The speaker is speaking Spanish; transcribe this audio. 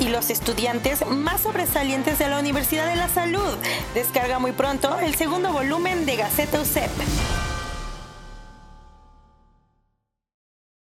y los estudiantes más sobresalientes de la Universidad de la Salud. Descarga muy pronto el segundo volumen de Gaceta USEP.